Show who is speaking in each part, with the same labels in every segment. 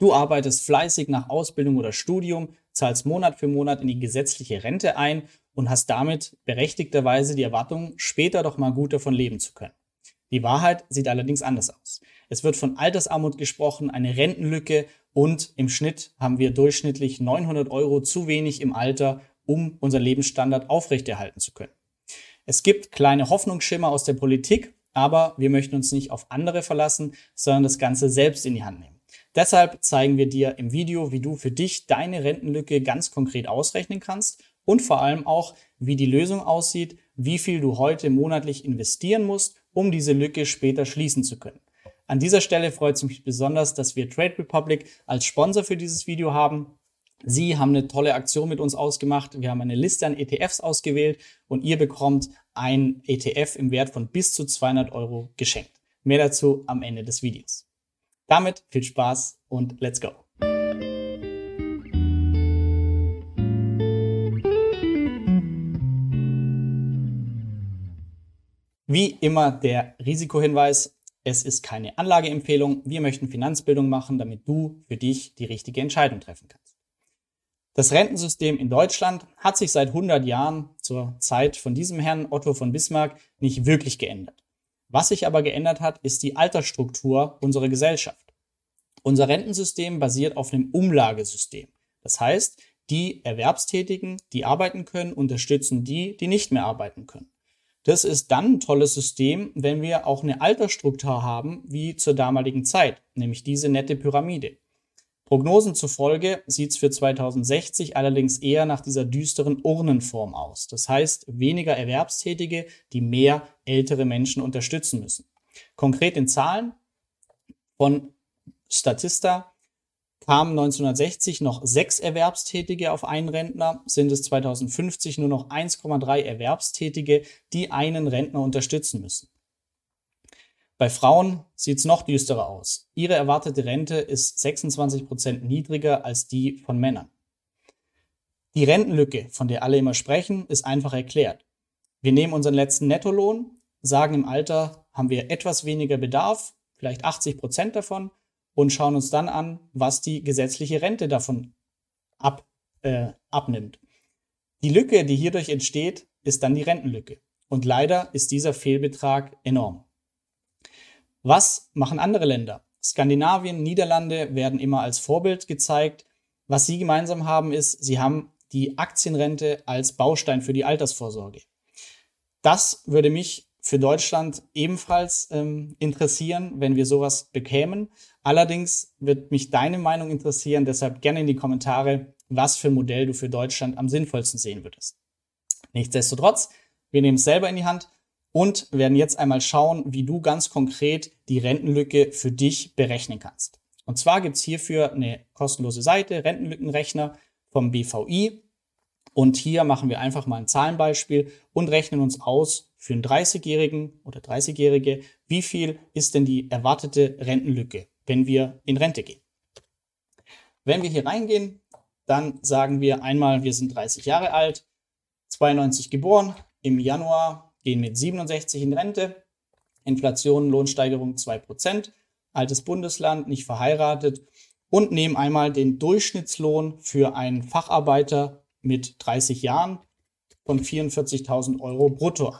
Speaker 1: Du arbeitest fleißig nach Ausbildung oder Studium, zahlst Monat für Monat in die gesetzliche Rente ein und hast damit berechtigterweise die Erwartung, später doch mal gut davon leben zu können. Die Wahrheit sieht allerdings anders aus. Es wird von Altersarmut gesprochen, eine Rentenlücke und im Schnitt haben wir durchschnittlich 900 Euro zu wenig im Alter, um unseren Lebensstandard aufrechterhalten zu können. Es gibt kleine Hoffnungsschimmer aus der Politik, aber wir möchten uns nicht auf andere verlassen, sondern das Ganze selbst in die Hand nehmen. Deshalb zeigen wir dir im Video, wie du für dich deine Rentenlücke ganz konkret ausrechnen kannst und vor allem auch, wie die Lösung aussieht, wie viel du heute monatlich investieren musst, um diese Lücke später schließen zu können. An dieser Stelle freut es mich besonders, dass wir Trade Republic als Sponsor für dieses Video haben. Sie haben eine tolle Aktion mit uns ausgemacht. Wir haben eine Liste an ETFs ausgewählt und ihr bekommt ein ETF im Wert von bis zu 200 Euro geschenkt. Mehr dazu am Ende des Videos. Damit viel Spaß und let's go! Wie immer der Risikohinweis. Es ist keine Anlageempfehlung. Wir möchten Finanzbildung machen, damit du für dich die richtige Entscheidung treffen kannst. Das Rentensystem in Deutschland hat sich seit 100 Jahren zur Zeit von diesem Herrn Otto von Bismarck nicht wirklich geändert. Was sich aber geändert hat, ist die Altersstruktur unserer Gesellschaft. Unser Rentensystem basiert auf einem Umlagesystem. Das heißt, die Erwerbstätigen, die arbeiten können, unterstützen die, die nicht mehr arbeiten können. Das ist dann ein tolles System, wenn wir auch eine Altersstruktur haben wie zur damaligen Zeit, nämlich diese nette Pyramide. Prognosen zufolge sieht es für 2060 allerdings eher nach dieser düsteren Urnenform aus. Das heißt, weniger Erwerbstätige, die mehr ältere Menschen unterstützen müssen. Konkret in Zahlen von Statista kamen 1960 noch sechs Erwerbstätige auf einen Rentner, sind es 2050 nur noch 1,3 Erwerbstätige, die einen Rentner unterstützen müssen. Bei Frauen sieht es noch düsterer aus. Ihre erwartete Rente ist 26 Prozent niedriger als die von Männern. Die Rentenlücke, von der alle immer sprechen, ist einfach erklärt. Wir nehmen unseren letzten Nettolohn, sagen im Alter haben wir etwas weniger Bedarf, vielleicht 80 Prozent davon, und schauen uns dann an, was die gesetzliche Rente davon ab, äh, abnimmt. Die Lücke, die hierdurch entsteht, ist dann die Rentenlücke. Und leider ist dieser Fehlbetrag enorm. Was machen andere Länder? Skandinavien, Niederlande werden immer als Vorbild gezeigt. Was sie gemeinsam haben, ist, sie haben die Aktienrente als Baustein für die Altersvorsorge. Das würde mich für Deutschland ebenfalls ähm, interessieren, wenn wir sowas bekämen. Allerdings wird mich deine Meinung interessieren, deshalb gerne in die Kommentare, was für ein Modell du für Deutschland am sinnvollsten sehen würdest. Nichtsdestotrotz, wir nehmen es selber in die Hand und werden jetzt einmal schauen, wie du ganz konkret die Rentenlücke für dich berechnen kannst. Und zwar gibt's hierfür eine kostenlose Seite, Rentenlückenrechner vom BVI. Und hier machen wir einfach mal ein Zahlenbeispiel und rechnen uns aus für einen 30-Jährigen oder 30-Jährige, wie viel ist denn die erwartete Rentenlücke, wenn wir in Rente gehen. Wenn wir hier reingehen, dann sagen wir einmal, wir sind 30 Jahre alt, 92 geboren, im Januar gehen mit 67 in Rente, Inflation, Lohnsteigerung 2%, altes Bundesland, nicht verheiratet. Und nehmen einmal den Durchschnittslohn für einen Facharbeiter mit 30 Jahren von 44.000 Euro brutto.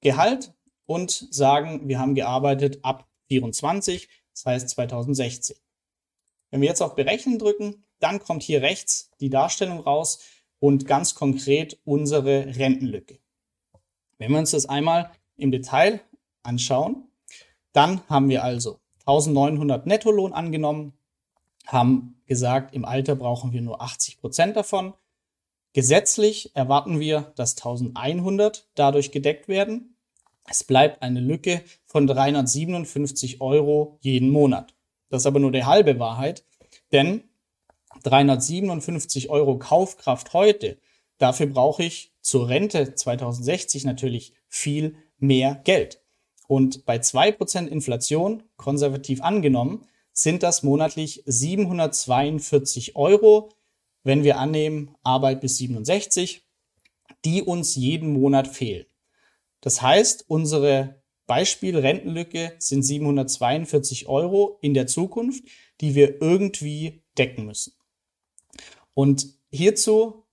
Speaker 1: Gehalt und sagen, wir haben gearbeitet ab 24, das heißt 2016. Wenn wir jetzt auf Berechnen drücken, dann kommt hier rechts die Darstellung raus, und ganz konkret unsere Rentenlücke. Wenn wir uns das einmal im Detail anschauen, dann haben wir also 1900 Nettolohn angenommen, haben gesagt, im Alter brauchen wir nur 80 Prozent davon. Gesetzlich erwarten wir, dass 1100 dadurch gedeckt werden. Es bleibt eine Lücke von 357 Euro jeden Monat. Das ist aber nur die halbe Wahrheit, denn 357 Euro Kaufkraft heute, dafür brauche ich zur Rente 2060 natürlich viel mehr Geld. Und bei 2% Inflation, konservativ angenommen, sind das monatlich 742 Euro, wenn wir annehmen Arbeit bis 67, die uns jeden Monat fehlen. Das heißt, unsere Beispiel Rentenlücke sind 742 Euro in der Zukunft, die wir irgendwie decken müssen. Und hierzu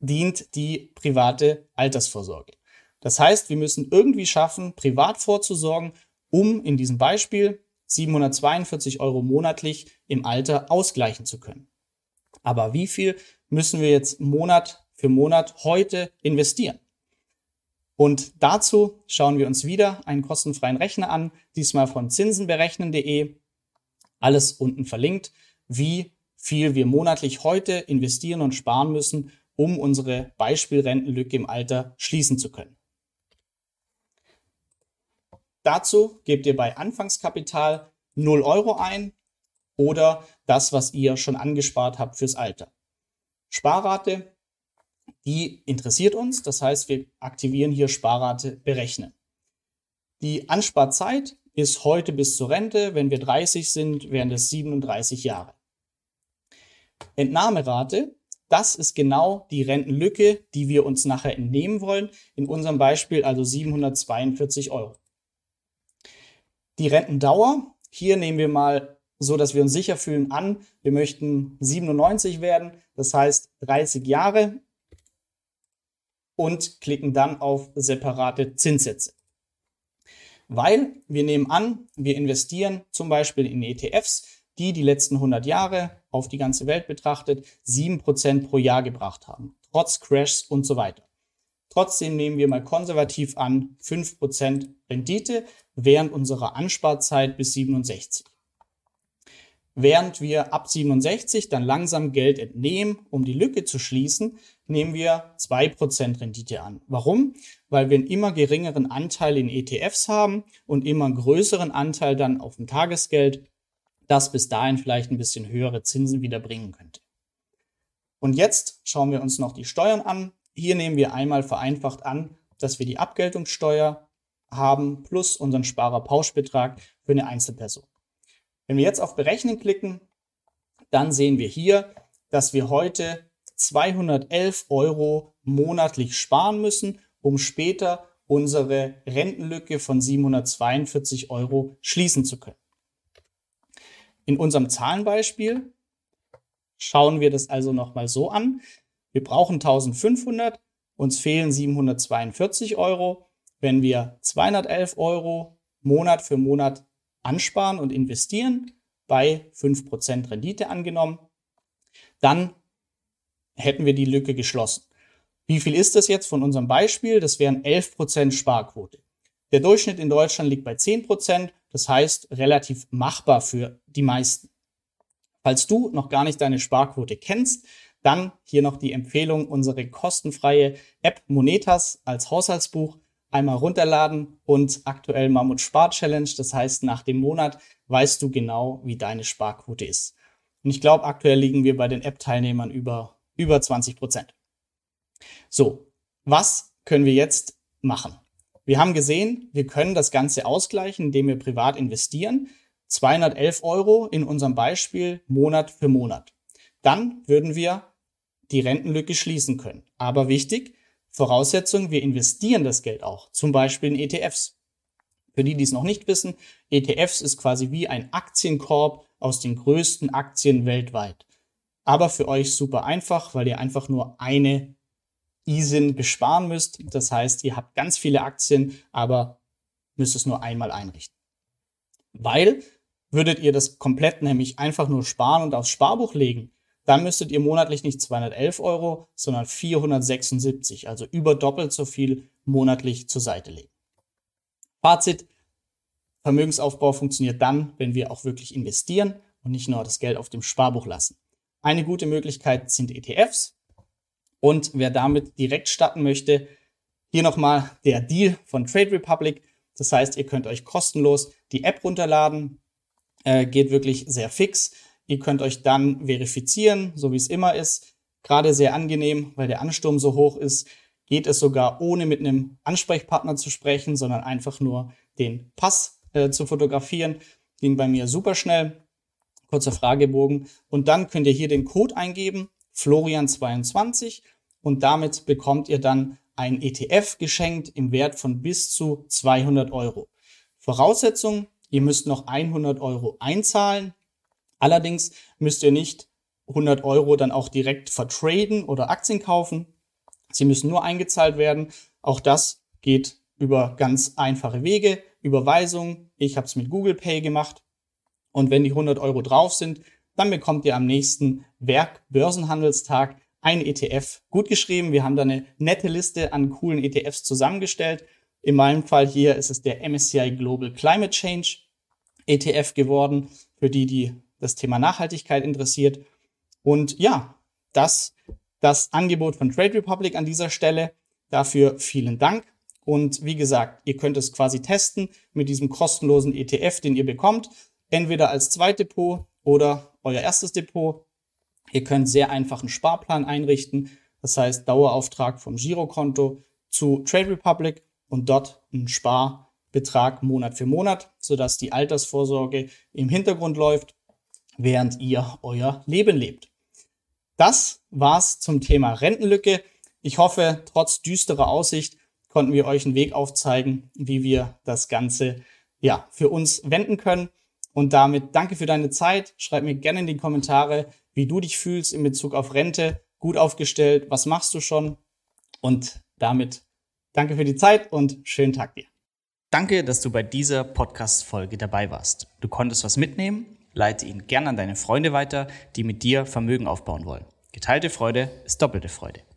Speaker 1: dient die private Altersvorsorge. Das heißt, wir müssen irgendwie schaffen, privat vorzusorgen, um in diesem Beispiel 742 Euro monatlich im Alter ausgleichen zu können. Aber wie viel müssen wir jetzt Monat für Monat heute investieren? Und dazu schauen wir uns wieder einen kostenfreien Rechner an, diesmal von zinsenberechnen.de. Alles unten verlinkt, wie viel wir monatlich heute investieren und sparen müssen, um unsere Beispielrentenlücke im Alter schließen zu können. Dazu gebt ihr bei Anfangskapital 0 Euro ein oder das, was ihr schon angespart habt fürs Alter. Sparrate, die interessiert uns. Das heißt, wir aktivieren hier Sparrate berechnen. Die Ansparzeit ist heute bis zur Rente. Wenn wir 30 sind, wären das 37 Jahre. Entnahmerate, das ist genau die Rentenlücke, die wir uns nachher entnehmen wollen. In unserem Beispiel also 742 Euro. Die Rentendauer, hier nehmen wir mal so, dass wir uns sicher fühlen an. Wir möchten 97 werden, das heißt 30 Jahre und klicken dann auf separate Zinssätze. Weil wir nehmen an, wir investieren zum Beispiel in ETFs, die die letzten 100 Jahre auf die ganze Welt betrachtet 7% pro Jahr gebracht haben, trotz Crashs und so weiter. Trotzdem nehmen wir mal konservativ an 5% Rendite während unserer Ansparzeit bis 67. Während wir ab 67 dann langsam Geld entnehmen, um die Lücke zu schließen, nehmen wir 2% Rendite an. Warum? Weil wir einen immer geringeren Anteil in ETFs haben und immer größeren Anteil dann auf dem Tagesgeld, das bis dahin vielleicht ein bisschen höhere Zinsen wieder bringen könnte. Und jetzt schauen wir uns noch die Steuern an. Hier nehmen wir einmal vereinfacht an, dass wir die Abgeltungssteuer haben plus unseren Sparerpauschbetrag für eine Einzelperson. Wenn wir jetzt auf Berechnen klicken, dann sehen wir hier, dass wir heute 211 Euro monatlich sparen müssen, um später unsere Rentenlücke von 742 Euro schließen zu können. In unserem Zahlenbeispiel schauen wir das also nochmal so an. Wir brauchen 1500, uns fehlen 742 Euro. Wenn wir 211 Euro Monat für Monat ansparen und investieren, bei 5% Rendite angenommen, dann hätten wir die Lücke geschlossen. Wie viel ist das jetzt von unserem Beispiel? Das wären 11% Sparquote. Der Durchschnitt in Deutschland liegt bei 10%, das heißt relativ machbar für die meisten. Falls du noch gar nicht deine Sparquote kennst, dann hier noch die Empfehlung, unsere kostenfreie App Monetas als Haushaltsbuch einmal runterladen und aktuell Mammut Spar Challenge. Das heißt, nach dem Monat weißt du genau, wie deine Sparquote ist. Und ich glaube, aktuell liegen wir bei den App-Teilnehmern über, über 20 Prozent. So, was können wir jetzt machen? Wir haben gesehen, wir können das Ganze ausgleichen, indem wir privat investieren. 211 Euro in unserem Beispiel Monat für Monat. Dann würden wir die Rentenlücke schließen können. Aber wichtig, Voraussetzung, wir investieren das Geld auch, zum Beispiel in ETFs. Für die, die es noch nicht wissen, ETFs ist quasi wie ein Aktienkorb aus den größten Aktien weltweit. Aber für euch super einfach, weil ihr einfach nur eine ISIN besparen müsst. Das heißt, ihr habt ganz viele Aktien, aber müsst es nur einmal einrichten. Weil würdet ihr das komplett nämlich einfach nur sparen und aufs Sparbuch legen, dann müsstet ihr monatlich nicht 211 Euro, sondern 476, also über doppelt so viel monatlich zur Seite legen. Fazit, Vermögensaufbau funktioniert dann, wenn wir auch wirklich investieren und nicht nur das Geld auf dem Sparbuch lassen. Eine gute Möglichkeit sind ETFs. Und wer damit direkt starten möchte, hier nochmal der Deal von Trade Republic. Das heißt, ihr könnt euch kostenlos die App runterladen. Äh, geht wirklich sehr fix. Ihr könnt euch dann verifizieren, so wie es immer ist. Gerade sehr angenehm, weil der Ansturm so hoch ist, geht es sogar ohne mit einem Ansprechpartner zu sprechen, sondern einfach nur den Pass äh, zu fotografieren. Ging bei mir super schnell. Kurzer Fragebogen. Und dann könnt ihr hier den Code eingeben, Florian22. Und damit bekommt ihr dann ein ETF geschenkt im Wert von bis zu 200 Euro. Voraussetzung, ihr müsst noch 100 Euro einzahlen. Allerdings müsst ihr nicht 100 Euro dann auch direkt vertraden oder Aktien kaufen. Sie müssen nur eingezahlt werden. Auch das geht über ganz einfache Wege, Überweisung. Ich habe es mit Google Pay gemacht. Und wenn die 100 Euro drauf sind, dann bekommt ihr am nächsten Werk Börsenhandelstag ein ETF gut geschrieben. Wir haben da eine nette Liste an coolen ETFs zusammengestellt. In meinem Fall hier ist es der MSCI Global Climate Change ETF geworden, für die, die das Thema Nachhaltigkeit interessiert. Und ja, das das Angebot von Trade Republic an dieser Stelle. Dafür vielen Dank. Und wie gesagt, ihr könnt es quasi testen mit diesem kostenlosen ETF, den ihr bekommt. Entweder als Zweitdepot oder euer erstes Depot. Ihr könnt sehr einfach einen Sparplan einrichten. Das heißt Dauerauftrag vom Girokonto zu Trade Republic und dort einen Sparbetrag Monat für Monat, sodass die Altersvorsorge im Hintergrund läuft, während ihr euer Leben lebt. Das war's zum Thema Rentenlücke. Ich hoffe, trotz düsterer Aussicht konnten wir euch einen Weg aufzeigen, wie wir das Ganze ja für uns wenden können. Und damit danke für deine Zeit. Schreib mir gerne in die Kommentare, wie du dich fühlst in Bezug auf Rente. Gut aufgestellt. Was machst du schon? Und damit danke für die Zeit und schönen Tag dir.
Speaker 2: Danke, dass du bei dieser Podcast-Folge dabei warst. Du konntest was mitnehmen leite ihn gern an deine Freunde weiter, die mit dir Vermögen aufbauen wollen. Geteilte Freude ist doppelte Freude.